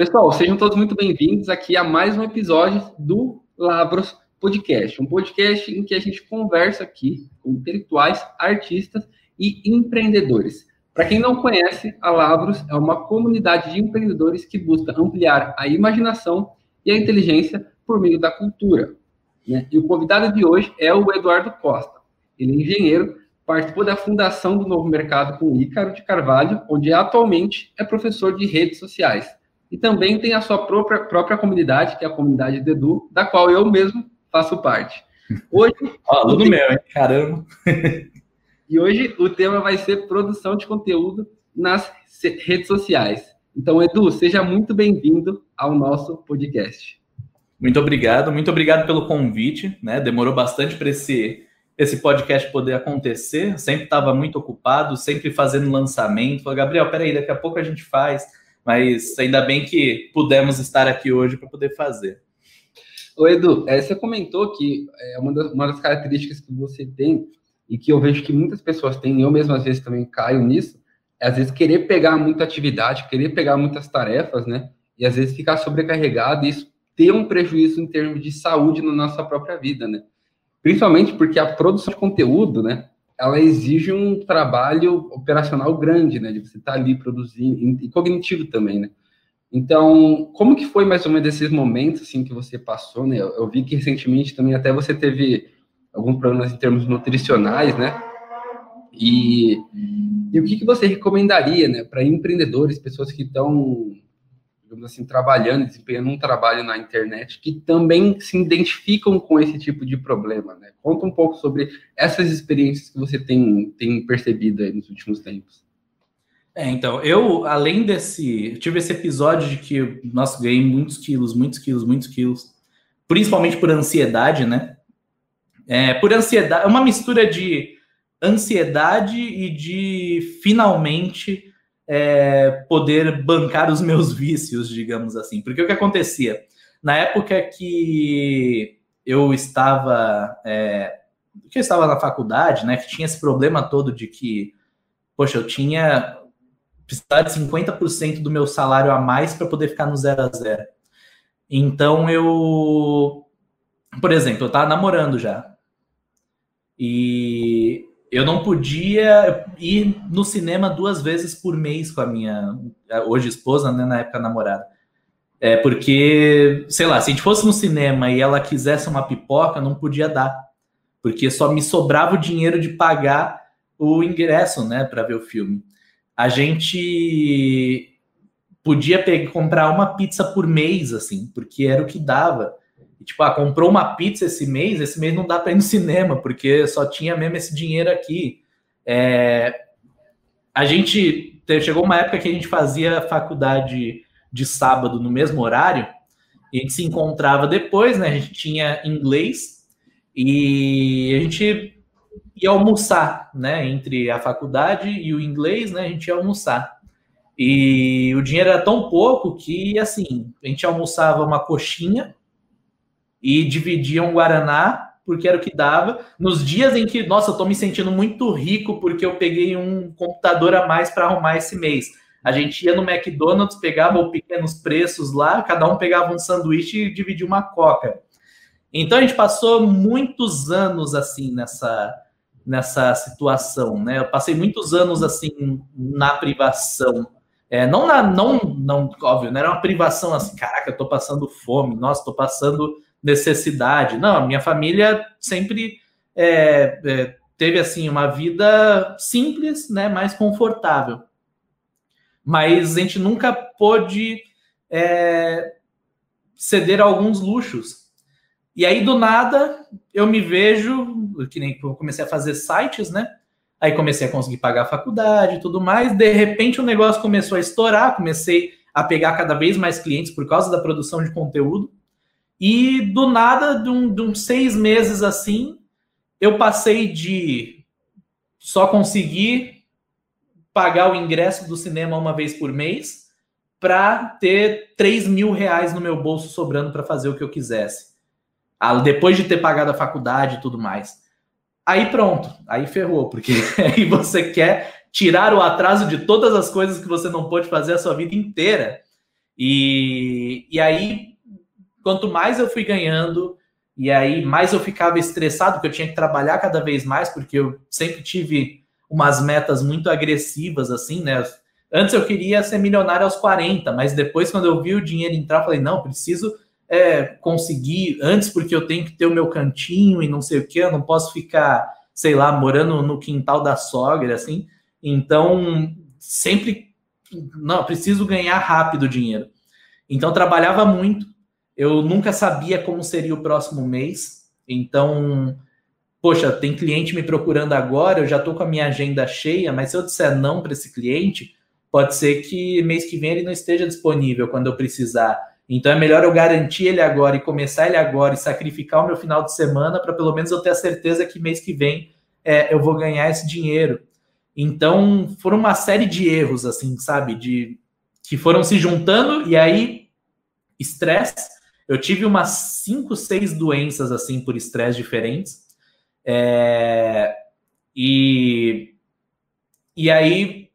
Pessoal, sejam todos muito bem-vindos aqui a mais um episódio do Labros Podcast, um podcast em que a gente conversa aqui com intelectuais, artistas e empreendedores. Para quem não conhece, a Labros é uma comunidade de empreendedores que busca ampliar a imaginação e a inteligência por meio da cultura. Né? E o convidado de hoje é o Eduardo Costa. Ele é engenheiro, participou da fundação do Novo Mercado com Ícaro de Carvalho, onde atualmente é professor de redes sociais. E também tem a sua própria, própria comunidade, que é a comunidade do Edu, da qual eu mesmo faço parte. Hoje. aluno tema... meu, hein? Caramba! e hoje o tema vai ser produção de conteúdo nas redes sociais. Então, Edu, seja muito bem-vindo ao nosso podcast. Muito obrigado, muito obrigado pelo convite, né? Demorou bastante para esse, esse podcast poder acontecer. Sempre estava muito ocupado, sempre fazendo lançamento. Falei, Gabriel, peraí, daqui a pouco a gente faz. Mas ainda bem que pudemos estar aqui hoje para poder fazer. Ô Edu, é, você comentou que é uma das, uma das características que você tem e que eu vejo que muitas pessoas têm, eu mesmo às vezes também caio nisso, é às vezes querer pegar muita atividade, querer pegar muitas tarefas, né? E às vezes ficar sobrecarregado e isso ter um prejuízo em termos de saúde na nossa própria vida, né? Principalmente porque a produção de conteúdo, né? Ela exige um trabalho operacional grande, né? De você estar tá ali produzindo, e cognitivo também, né? Então, como que foi mais ou menos esses momentos, assim, que você passou, né? Eu, vi que recentemente também até você teve alguns problemas em termos nutricionais, né? E, e o que, que você recomendaria, né, para empreendedores, pessoas que estão digamos assim, trabalhando, desempenhando um trabalho na internet, que também se identificam com esse tipo de problema, né? Conta um pouco sobre essas experiências que você tem, tem percebido aí nos últimos tempos. É, então, eu, além desse, tive esse episódio de que, nossa, ganhei muitos quilos, muitos quilos, muitos quilos, principalmente por ansiedade, né? É, por ansiedade, é uma mistura de ansiedade e de finalmente é, poder bancar os meus vícios, digamos assim. Porque o que acontecia? Na época que eu estava, é, que eu estava na faculdade, né, que tinha esse problema todo de que, poxa, eu tinha precisava de 50% do meu salário a mais para poder ficar no zero a zero. Então eu, por exemplo, eu estava namorando já. E eu não podia ir no cinema duas vezes por mês com a minha hoje esposa, né, na época namorada. É porque, sei lá, se a gente fosse no cinema e ela quisesse uma pipoca, não podia dar, porque só me sobrava o dinheiro de pagar o ingresso, né, para ver o filme. A gente podia pegar, comprar uma pizza por mês, assim, porque era o que dava. E, tipo, ah, comprou uma pizza esse mês, esse mês não dá para ir no cinema, porque só tinha mesmo esse dinheiro aqui. É, a gente chegou uma época que a gente fazia faculdade de sábado no mesmo horário, e a gente se encontrava depois, né? A gente tinha inglês e a gente ia almoçar, né? Entre a faculdade e o inglês, né? A gente ia almoçar. E o dinheiro era tão pouco que, assim, a gente almoçava uma coxinha e dividiam Guaraná porque era o que dava. Nos dias em que, nossa, eu tô me sentindo muito rico porque eu peguei um computador a mais para arrumar esse mês. A gente ia no McDonald's, pegava os pequenos preços lá, cada um pegava um sanduíche e dividia uma coca. Então a gente passou muitos anos assim nessa nessa situação, né? Eu passei muitos anos assim na privação. É, não na não não óbvio, não era uma privação assim, caraca, eu tô passando fome, nossa, tô passando necessidade. Não, a minha família sempre é, é, teve assim uma vida simples, né, mais confortável. Mas a gente nunca pôde é, ceder a alguns luxos. E aí, do nada, eu me vejo, que nem eu comecei a fazer sites, né? Aí comecei a conseguir pagar a faculdade e tudo mais. De repente, o negócio começou a estourar, comecei a pegar cada vez mais clientes por causa da produção de conteúdo. E do nada, de, um, de uns seis meses assim, eu passei de só conseguir pagar o ingresso do cinema uma vez por mês para ter 3 mil reais no meu bolso sobrando para fazer o que eu quisesse. Ah, depois de ter pagado a faculdade e tudo mais. Aí pronto, aí ferrou, porque aí você quer tirar o atraso de todas as coisas que você não pôde fazer a sua vida inteira E, e aí, quanto mais eu fui ganhando, e aí mais eu ficava estressado, porque eu tinha que trabalhar cada vez mais, porque eu sempre tive umas metas muito agressivas, assim, né? Antes eu queria ser milionário aos 40, mas depois, quando eu vi o dinheiro entrar, falei, não, preciso é, conseguir antes, porque eu tenho que ter o meu cantinho e não sei o que, eu não posso ficar, sei lá, morando no quintal da sogra, assim. Então, sempre, não, preciso ganhar rápido dinheiro. Então, trabalhava muito, eu nunca sabia como seria o próximo mês, então, poxa, tem cliente me procurando agora, eu já estou com a minha agenda cheia, mas se eu disser não para esse cliente, pode ser que mês que vem ele não esteja disponível quando eu precisar. Então é melhor eu garantir ele agora e começar ele agora e sacrificar o meu final de semana para pelo menos eu ter a certeza que mês que vem é, eu vou ganhar esse dinheiro. Então foram uma série de erros, assim, sabe? De que foram se juntando e aí estresse. Eu tive umas cinco, seis doenças assim por estresse diferentes. É, e, e aí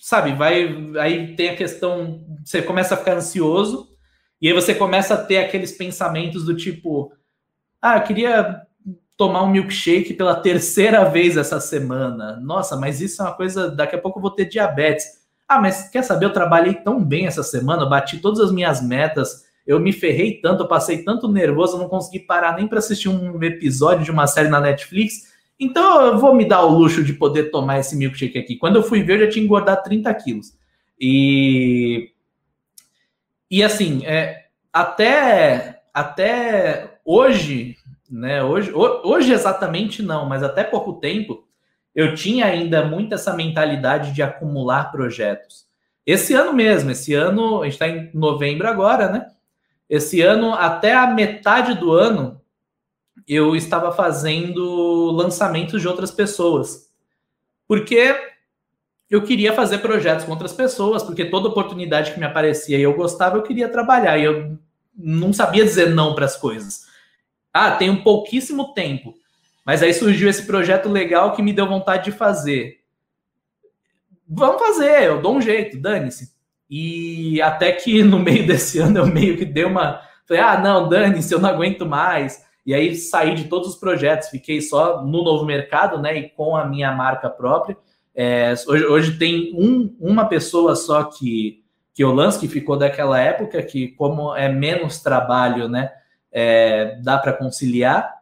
sabe, vai. Aí tem a questão. Você começa a ficar ansioso, e aí você começa a ter aqueles pensamentos do tipo: ah, eu queria tomar um milkshake pela terceira vez essa semana. Nossa, mas isso é uma coisa. Daqui a pouco eu vou ter diabetes. Ah, mas quer saber? Eu trabalhei tão bem essa semana, bati todas as minhas metas, eu me ferrei tanto, eu passei tanto nervoso, eu não consegui parar nem para assistir um episódio de uma série na Netflix. Então eu vou me dar o luxo de poder tomar esse milkshake aqui. Quando eu fui ver, eu já tinha engordado 30 quilos. E, e assim, é, até, até hoje, né? Hoje, hoje exatamente não, mas até pouco tempo, eu tinha ainda muito essa mentalidade de acumular projetos. Esse ano mesmo, esse ano, a gente está em novembro agora, né? Esse ano, até a metade do ano, eu estava fazendo lançamentos de outras pessoas. Porque eu queria fazer projetos com outras pessoas, porque toda oportunidade que me aparecia e eu gostava, eu queria trabalhar. E eu não sabia dizer não para as coisas. Ah, tenho pouquíssimo tempo. Mas aí surgiu esse projeto legal que me deu vontade de fazer. Vamos fazer, eu dou um jeito, dane-se. E até que no meio desse ano eu meio que dei uma. Falei, ah, não, dane-se, eu não aguento mais. E aí saí de todos os projetos, fiquei só no novo mercado, né? E com a minha marca própria. É, hoje, hoje tem um, uma pessoa só que, que eu lanço, que ficou daquela época, que como é menos trabalho, né? É, dá para conciliar,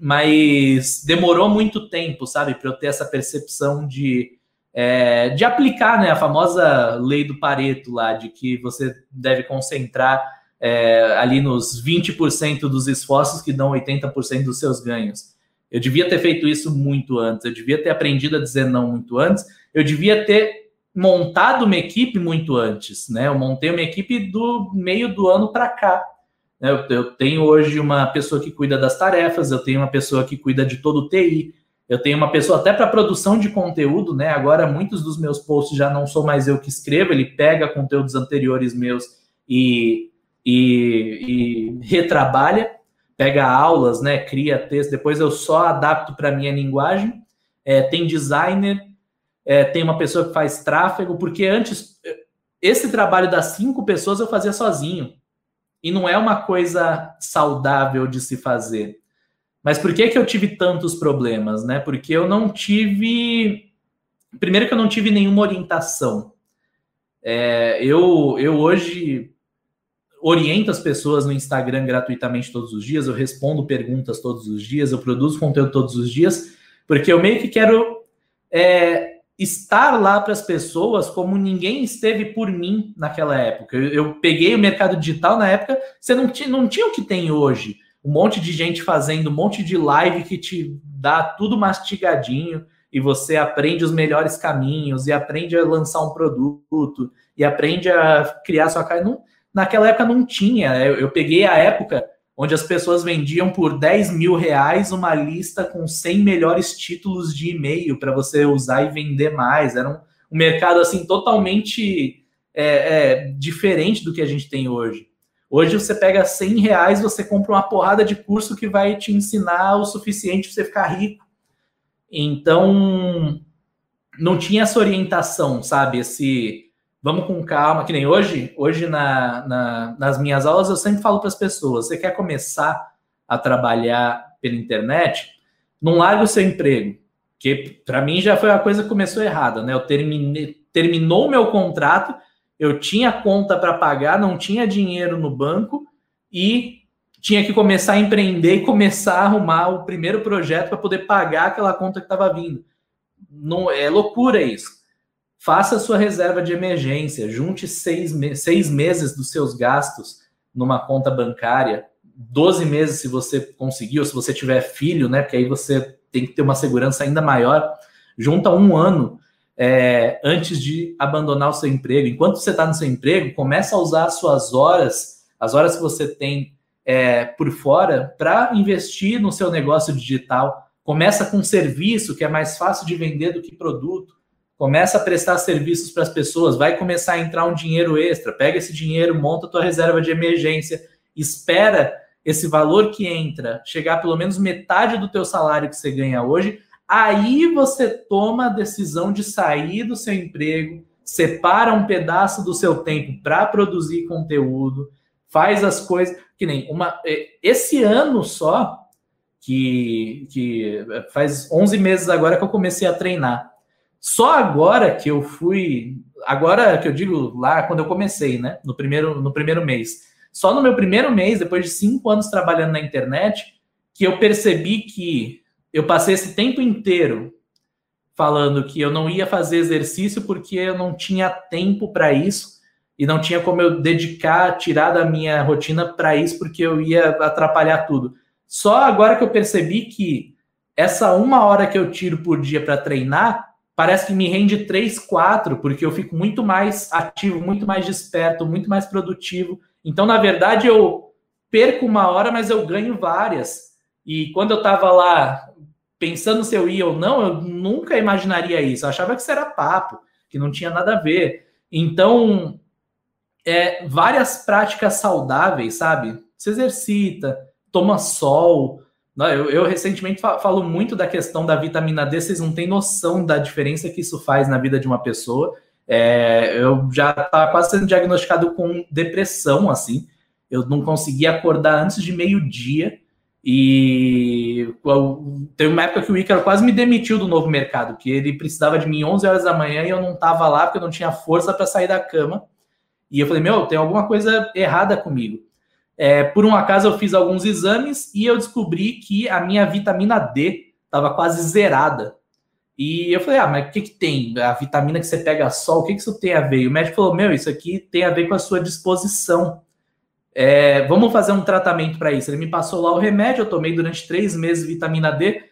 mas demorou muito tempo, sabe, para eu ter essa percepção de, é, de aplicar né, a famosa lei do Pareto lá, de que você deve concentrar é, ali nos 20% dos esforços que dão 80% dos seus ganhos. Eu devia ter feito isso muito antes, eu devia ter aprendido a dizer não muito antes, eu devia ter montado uma equipe muito antes, né? Eu montei uma equipe do meio do ano para cá. Eu, eu tenho hoje uma pessoa que cuida das tarefas, eu tenho uma pessoa que cuida de todo o TI, eu tenho uma pessoa até para produção de conteúdo, né? Agora muitos dos meus posts já não sou mais eu que escrevo, ele pega conteúdos anteriores meus e e, e retrabalha, pega aulas, né, cria texto, depois eu só adapto para minha linguagem. É, tem designer, é, tem uma pessoa que faz tráfego, porque antes esse trabalho das cinco pessoas eu fazia sozinho. E não é uma coisa saudável de se fazer. Mas por que, que eu tive tantos problemas, né? Porque eu não tive. Primeiro que eu não tive nenhuma orientação. É, eu, eu hoje oriento as pessoas no Instagram gratuitamente todos os dias, eu respondo perguntas todos os dias, eu produzo conteúdo todos os dias, porque eu meio que quero é, estar lá para as pessoas como ninguém esteve por mim naquela época. Eu, eu, peguei o mercado digital na época, você não, não tinha o que tem hoje. Um monte de gente fazendo um monte de live que te dá tudo mastigadinho e você aprende os melhores caminhos e aprende a lançar um produto e aprende a criar sua cara. Não, naquela época não tinha. Eu, eu, peguei a época onde as pessoas vendiam por 10 mil reais uma lista com 100 melhores títulos de e-mail para você usar e vender mais. Era um, um mercado assim totalmente é, é, diferente do que a gente tem hoje. Hoje você pega 100 reais, você compra uma porrada de curso que vai te ensinar o suficiente para você ficar rico. Então, não tinha essa orientação, sabe? Esse vamos com calma, que nem hoje, hoje na, na nas minhas aulas eu sempre falo para as pessoas, você quer começar a trabalhar pela internet, não larga o seu emprego, que para mim já foi a coisa que começou errada, né? Eu terminei, terminou o meu contrato, eu tinha conta para pagar, não tinha dinheiro no banco e tinha que começar a empreender e começar a arrumar o primeiro projeto para poder pagar aquela conta que estava vindo. Não é loucura isso. Faça sua reserva de emergência, junte seis, seis meses dos seus gastos numa conta bancária, 12 meses se você conseguir, ou se você tiver filho, né? Porque aí você tem que ter uma segurança ainda maior. Junta um ano é, antes de abandonar o seu emprego. Enquanto você está no seu emprego, começa a usar as suas horas, as horas que você tem é, por fora, para investir no seu negócio digital. Começa com serviço, que é mais fácil de vender do que produto. Começa a prestar serviços para as pessoas, vai começar a entrar um dinheiro extra. Pega esse dinheiro, monta a tua reserva de emergência, espera esse valor que entra chegar pelo menos metade do teu salário que você ganha hoje, aí você toma a decisão de sair do seu emprego, separa um pedaço do seu tempo para produzir conteúdo, faz as coisas que nem uma é, esse ano só que, que faz 11 meses agora que eu comecei a treinar. Só agora que eu fui, agora que eu digo lá quando eu comecei, né, no primeiro no primeiro mês só no meu primeiro mês, depois de cinco anos trabalhando na internet, que eu percebi que eu passei esse tempo inteiro falando que eu não ia fazer exercício porque eu não tinha tempo para isso e não tinha como eu dedicar, tirar da minha rotina para isso porque eu ia atrapalhar tudo. Só agora que eu percebi que essa uma hora que eu tiro por dia para treinar parece que me rende três, quatro, porque eu fico muito mais ativo, muito mais desperto, muito mais produtivo então, na verdade, eu perco uma hora, mas eu ganho várias. E quando eu estava lá pensando se eu ia ou não, eu nunca imaginaria isso. Eu achava que isso era papo, que não tinha nada a ver. Então, é, várias práticas saudáveis, sabe? Se exercita, toma sol. Eu, eu recentemente falo muito da questão da vitamina D, vocês não têm noção da diferença que isso faz na vida de uma pessoa. É, eu já estava quase sendo diagnosticado com depressão, assim. Eu não conseguia acordar antes de meio-dia. E teve uma época que o Ícaro quase me demitiu do novo mercado, que ele precisava de mim 11 horas da manhã e eu não estava lá porque eu não tinha força para sair da cama. E eu falei, meu, tem alguma coisa errada comigo. É, por um acaso eu fiz alguns exames e eu descobri que a minha vitamina D estava quase zerada. E eu falei, ah, mas o que, que tem? A vitamina que você pega sol, o que, que isso tem a ver? E o médico falou, meu, isso aqui tem a ver com a sua disposição. É, vamos fazer um tratamento para isso. Ele me passou lá o remédio, eu tomei durante três meses vitamina D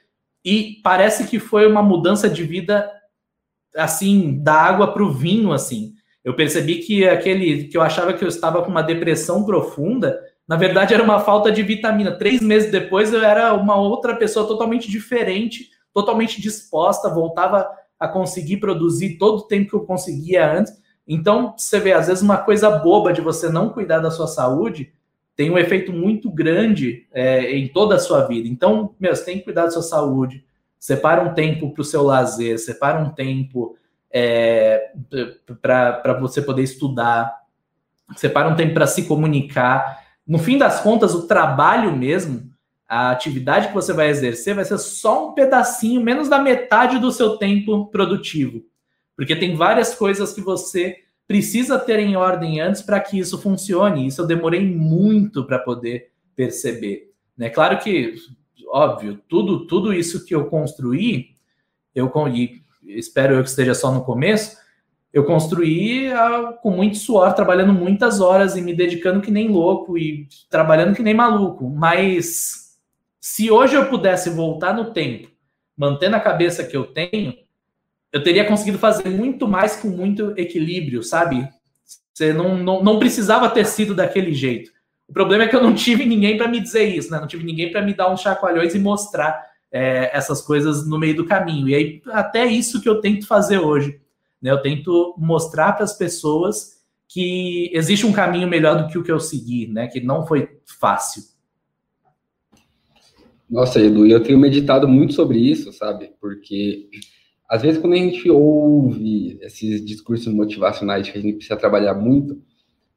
e parece que foi uma mudança de vida, assim, da água para o vinho, assim. Eu percebi que aquele que eu achava que eu estava com uma depressão profunda, na verdade era uma falta de vitamina. Três meses depois eu era uma outra pessoa totalmente diferente totalmente disposta, voltava a conseguir produzir todo o tempo que eu conseguia antes. Então, você vê, às vezes, uma coisa boba de você não cuidar da sua saúde tem um efeito muito grande é, em toda a sua vida. Então, meu, você tem que cuidar da sua saúde, separa um tempo para o seu lazer, separa um tempo é, para você poder estudar, separa um tempo para se comunicar. No fim das contas, o trabalho mesmo a atividade que você vai exercer vai ser só um pedacinho, menos da metade do seu tempo produtivo. Porque tem várias coisas que você precisa ter em ordem antes para que isso funcione. Isso eu demorei muito para poder perceber. Né? Claro que, óbvio, tudo, tudo isso que eu construí, eu e espero eu que esteja só no começo, eu construí ah, com muito suor, trabalhando muitas horas e me dedicando que nem louco e trabalhando que nem maluco. Mas se hoje eu pudesse voltar no tempo, mantendo a cabeça que eu tenho, eu teria conseguido fazer muito mais com muito equilíbrio, sabe? Você não, não, não precisava ter sido daquele jeito. O problema é que eu não tive ninguém para me dizer isso, né? Não tive ninguém para me dar uns chacoalhões e mostrar é, essas coisas no meio do caminho. E aí, até isso que eu tento fazer hoje. Né? Eu tento mostrar para as pessoas que existe um caminho melhor do que o que eu segui, né? Que não foi fácil. Nossa, Edu, eu tenho meditado muito sobre isso, sabe? Porque às vezes quando a gente ouve esses discursos motivacionais que a gente precisa trabalhar muito,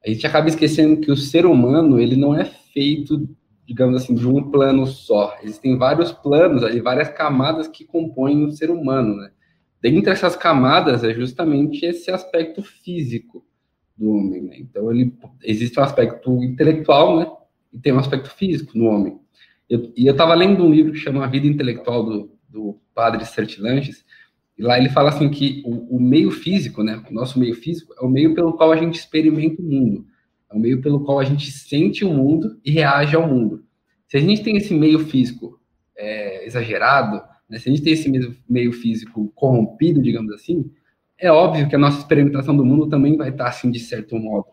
a gente acaba esquecendo que o ser humano, ele não é feito, digamos assim, de um plano só. Existem vários planos, ali, várias camadas que compõem o ser humano, né? Dentre essas camadas é justamente esse aspecto físico do homem, né? Então, ele, existe um aspecto intelectual, né? E tem um aspecto físico no homem. Eu, e eu estava lendo um livro que chama A Vida Intelectual, do, do padre Sertilanges, e lá ele fala assim que o, o, meio físico, né, o nosso meio físico, é o meio pelo qual a gente experimenta o mundo. É o meio pelo qual a gente sente o mundo e reage ao mundo. Se a gente tem esse meio físico é, exagerado, né, se a gente tem esse meio, físico corrompido, digamos assim, é óbvio que a nossa experimentação do mundo também vai estar assim de certo modo.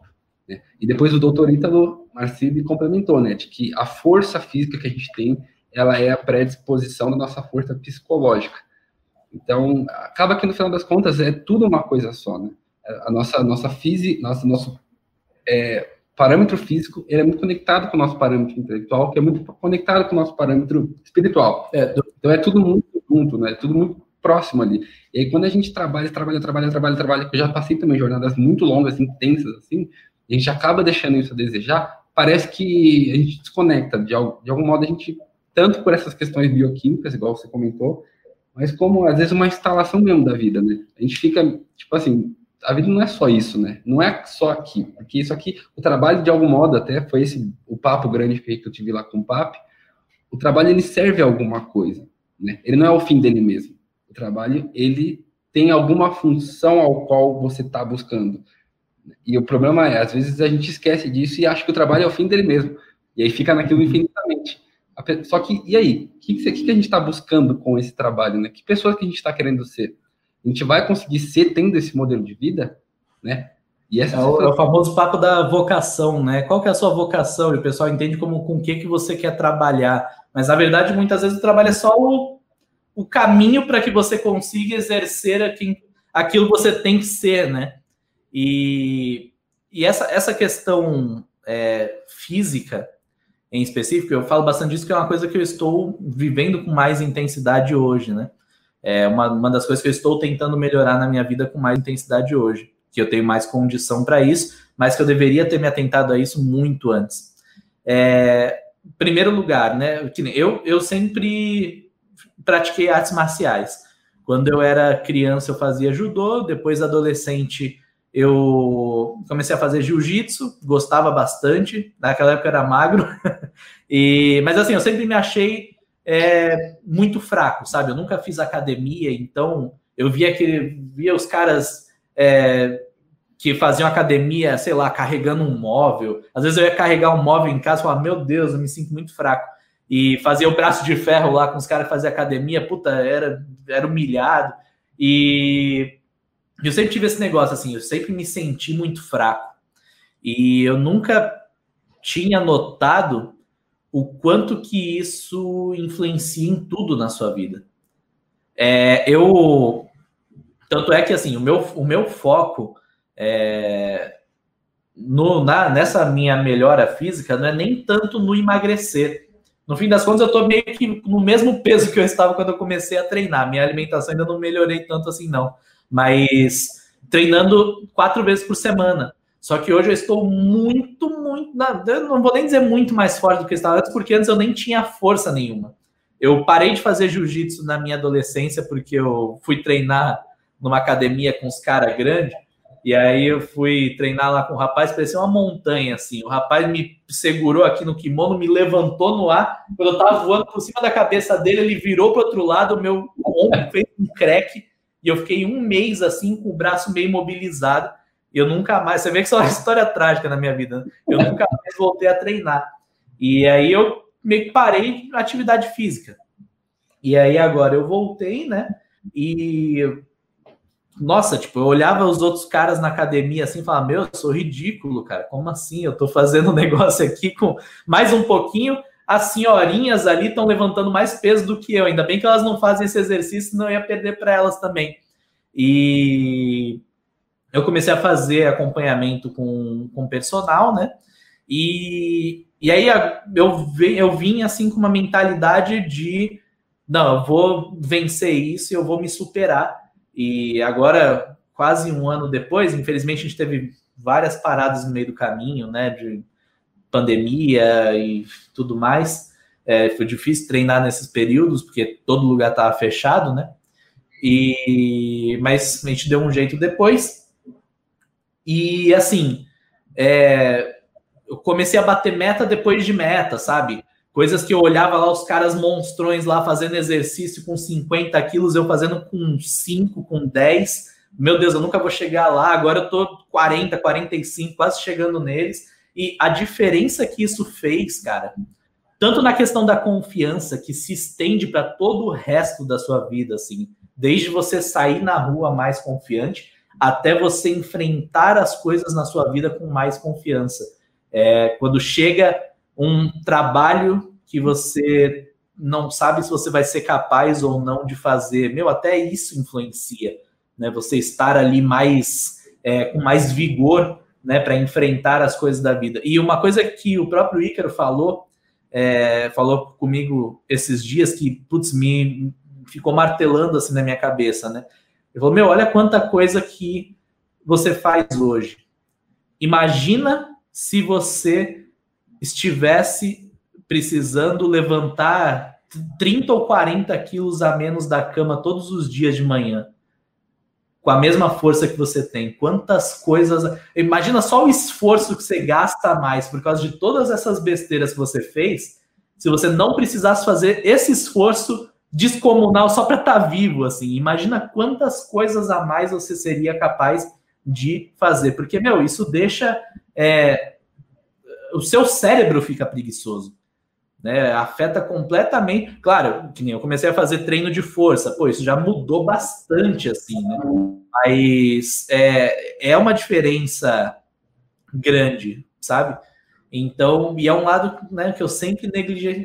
Né? E depois o doutor Ítalo Marcili complementou, né, de que a força física que a gente tem, ela é a predisposição da nossa força psicológica. Então, acaba que no final das contas é tudo uma coisa só, né? A nossa, nossa física, nosso, nosso é, parâmetro físico, ele é muito conectado com o nosso parâmetro intelectual, que é muito conectado com o nosso parâmetro espiritual. É, então, é tudo muito junto, né? É tudo muito próximo ali. E aí, quando a gente trabalha, trabalha, trabalha, trabalha, trabalha, eu já passei também jornadas muito longas, intensas, assim, e a gente acaba deixando isso a desejar, parece que a gente desconecta, de, de algum modo a gente, tanto por essas questões bioquímicas, igual você comentou, mas como às vezes uma instalação mesmo da vida, né? A gente fica, tipo assim, a vida não é só isso, né? Não é só aqui, porque isso aqui, o trabalho de algum modo até foi esse o papo grande que eu tive lá com o Papi. O trabalho ele serve a alguma coisa, né? Ele não é o fim dele mesmo. O trabalho ele tem alguma função ao qual você está buscando. E o problema é, às vezes a gente esquece disso e acha que o trabalho é o fim dele mesmo. E aí fica naquilo infinitamente. Só que, e aí? O que, que, que a gente está buscando com esse trabalho, né? Que pessoas que a gente está querendo ser? A gente vai conseguir ser tendo esse modelo de vida, né? E essa é, o, é o famoso papo da vocação, né? Qual que é a sua vocação? E o pessoal entende como com o que, que você quer trabalhar. Mas, na verdade, muitas vezes o trabalho é só o, o caminho para que você consiga exercer aquilo que você tem que ser, né? E, e essa, essa questão é, física, em específico, eu falo bastante disso, que é uma coisa que eu estou vivendo com mais intensidade hoje, né? É uma, uma das coisas que eu estou tentando melhorar na minha vida com mais intensidade hoje, que eu tenho mais condição para isso, mas que eu deveria ter me atentado a isso muito antes. É, primeiro lugar, né? Eu, eu sempre pratiquei artes marciais. Quando eu era criança, eu fazia judô, depois adolescente, eu comecei a fazer jiu-jitsu, gostava bastante, naquela época era magro, e, mas assim, eu sempre me achei é, muito fraco, sabe? Eu nunca fiz academia, então eu via que via os caras é, que faziam academia, sei lá, carregando um móvel. Às vezes eu ia carregar um móvel em casa e falava, meu Deus, eu me sinto muito fraco. E fazia o braço de ferro lá com os caras faziam academia, puta, era, era humilhado. E eu sempre tive esse negócio assim, eu sempre me senti muito fraco. E eu nunca tinha notado o quanto que isso influencia em tudo na sua vida. É, eu tanto é que assim, o meu, o meu foco é, no, na, nessa minha melhora física não é nem tanto no emagrecer. No fim das contas, eu estou meio que no mesmo peso que eu estava quando eu comecei a treinar. Minha alimentação ainda não melhorei tanto assim, não mas treinando quatro vezes por semana. Só que hoje eu estou muito, muito. Não vou nem dizer muito mais forte do que eu estava antes, porque antes eu nem tinha força nenhuma. Eu parei de fazer jiu-jitsu na minha adolescência, porque eu fui treinar numa academia com os caras grandes. E aí eu fui treinar lá com o rapaz, parecia uma montanha, assim. O rapaz me segurou aqui no kimono, me levantou no ar. Quando eu tava voando por cima da cabeça dele, ele virou para outro lado, o meu ombro fez um creque. E eu fiquei um mês assim, com o braço meio imobilizado. Eu nunca mais. Você vê que isso é uma história trágica na minha vida. Né? Eu nunca mais voltei a treinar. E aí eu meio que parei na atividade física. E aí agora eu voltei, né? E nossa, tipo, eu olhava os outros caras na academia assim e falava: Meu, eu sou ridículo, cara. Como assim? Eu tô fazendo um negócio aqui com mais um pouquinho as senhorinhas ali estão levantando mais peso do que eu. Ainda bem que elas não fazem esse exercício, eu ia perder para elas também. E eu comecei a fazer acompanhamento com, com personal, né? E, e aí eu, eu vim assim com uma mentalidade de não, eu vou vencer isso, eu vou me superar. E agora, quase um ano depois, infelizmente a gente teve várias paradas no meio do caminho, né? De pandemia e tudo mais. É, foi difícil treinar nesses períodos, porque todo lugar estava fechado, né? E, mas a gente deu um jeito depois. E assim, é, eu comecei a bater meta depois de meta, sabe? Coisas que eu olhava lá, os caras monstrões lá fazendo exercício com 50 quilos, eu fazendo com 5, com 10. Meu Deus, eu nunca vou chegar lá. Agora eu tô 40, 45, quase chegando neles. E a diferença que isso fez, cara, tanto na questão da confiança que se estende para todo o resto da sua vida, assim, desde você sair na rua mais confiante até você enfrentar as coisas na sua vida com mais confiança. É, quando chega um trabalho que você não sabe se você vai ser capaz ou não de fazer, meu, até isso influencia, né? Você estar ali mais é, com mais vigor né, para enfrentar as coisas da vida. E uma coisa que o próprio Ícaro falou, é, falou comigo esses dias que, putz, me ficou martelando assim na minha cabeça, né? Ele falou, meu, olha quanta coisa que você faz hoje. Imagina se você estivesse precisando levantar 30 ou 40 quilos a menos da cama todos os dias de manhã com a mesma força que você tem. Quantas coisas. Imagina só o esforço que você gasta mais por causa de todas essas besteiras que você fez. Se você não precisasse fazer esse esforço descomunal só para estar tá vivo, assim, imagina quantas coisas a mais você seria capaz de fazer. Porque, meu, isso deixa. É, o seu cérebro fica preguiçoso né? Afeta completamente. Claro, que nem eu comecei a fazer treino de força, pô, isso já mudou bastante, assim, né? Mas é, é uma diferença grande, sabe? Então, e é um lado né, que eu sempre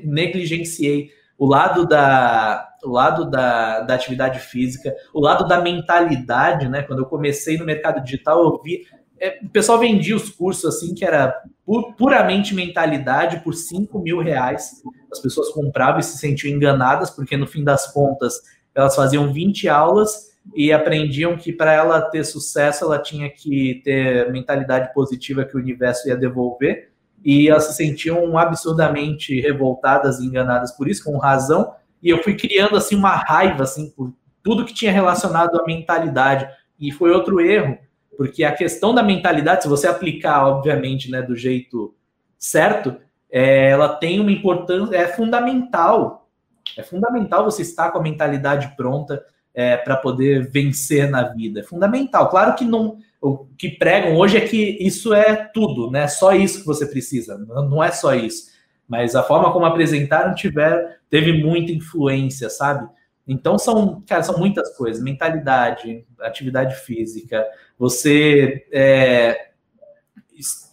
negligenciei. O lado da, o lado da, da atividade física, o lado da mentalidade, né? Quando eu comecei no mercado digital, eu vi é, o pessoal vendia os cursos assim, que era pu puramente mentalidade por 5 mil reais. As pessoas compravam e se sentiam enganadas, porque no fim das contas elas faziam 20 aulas e aprendiam que para ela ter sucesso ela tinha que ter mentalidade positiva que o universo ia devolver. E elas se sentiam absurdamente revoltadas e enganadas por isso, com razão. E eu fui criando assim uma raiva assim por tudo que tinha relacionado à mentalidade. E foi outro erro porque a questão da mentalidade, se você aplicar, obviamente, né, do jeito certo, é, ela tem uma importância, é fundamental. É fundamental você estar com a mentalidade pronta é, para poder vencer na vida. É fundamental. Claro que não. O que pregam hoje é que isso é tudo, né? Só isso que você precisa. Não é só isso. Mas a forma como apresentaram tiver, teve muita influência, sabe? Então são, cara, são muitas coisas: mentalidade, atividade física, você é,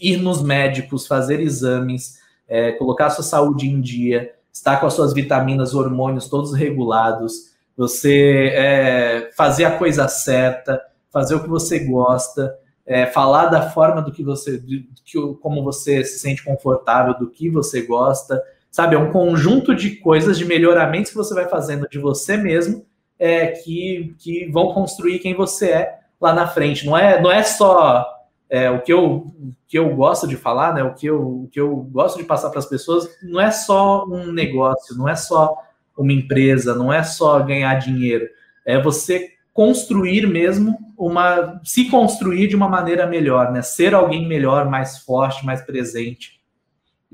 ir nos médicos, fazer exames, é, colocar a sua saúde em dia, estar com as suas vitaminas, hormônios todos regulados, você é, fazer a coisa certa, fazer o que você gosta, é, falar da forma do que você, de, que, como você se sente confortável, do que você gosta, sabe? É um conjunto de coisas, de melhoramentos que você vai fazendo de você mesmo, é, que, que vão construir quem você é lá na frente. Não é, não é só é, o, que eu, o que eu gosto de falar, né? O que eu, o que eu gosto de passar para as pessoas, não é só um negócio, não é só uma empresa, não é só ganhar dinheiro. É você construir mesmo uma. se construir de uma maneira melhor, né? Ser alguém melhor, mais forte, mais presente.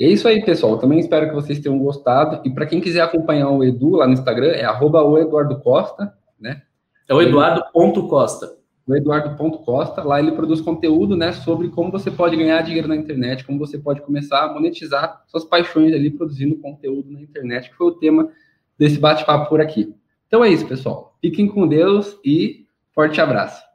E é isso aí, pessoal. Também espero que vocês tenham gostado. E para quem quiser acompanhar o Edu lá no Instagram, é arroba o Eduardo Costa, né? É o Eduardo.costa. O Eduardo.costa. Lá ele produz conteúdo, né, sobre como você pode ganhar dinheiro na internet, como você pode começar a monetizar suas paixões ali produzindo conteúdo na internet, que foi o tema desse bate-papo por aqui. Então é isso, pessoal. Fiquem com Deus e forte abraço.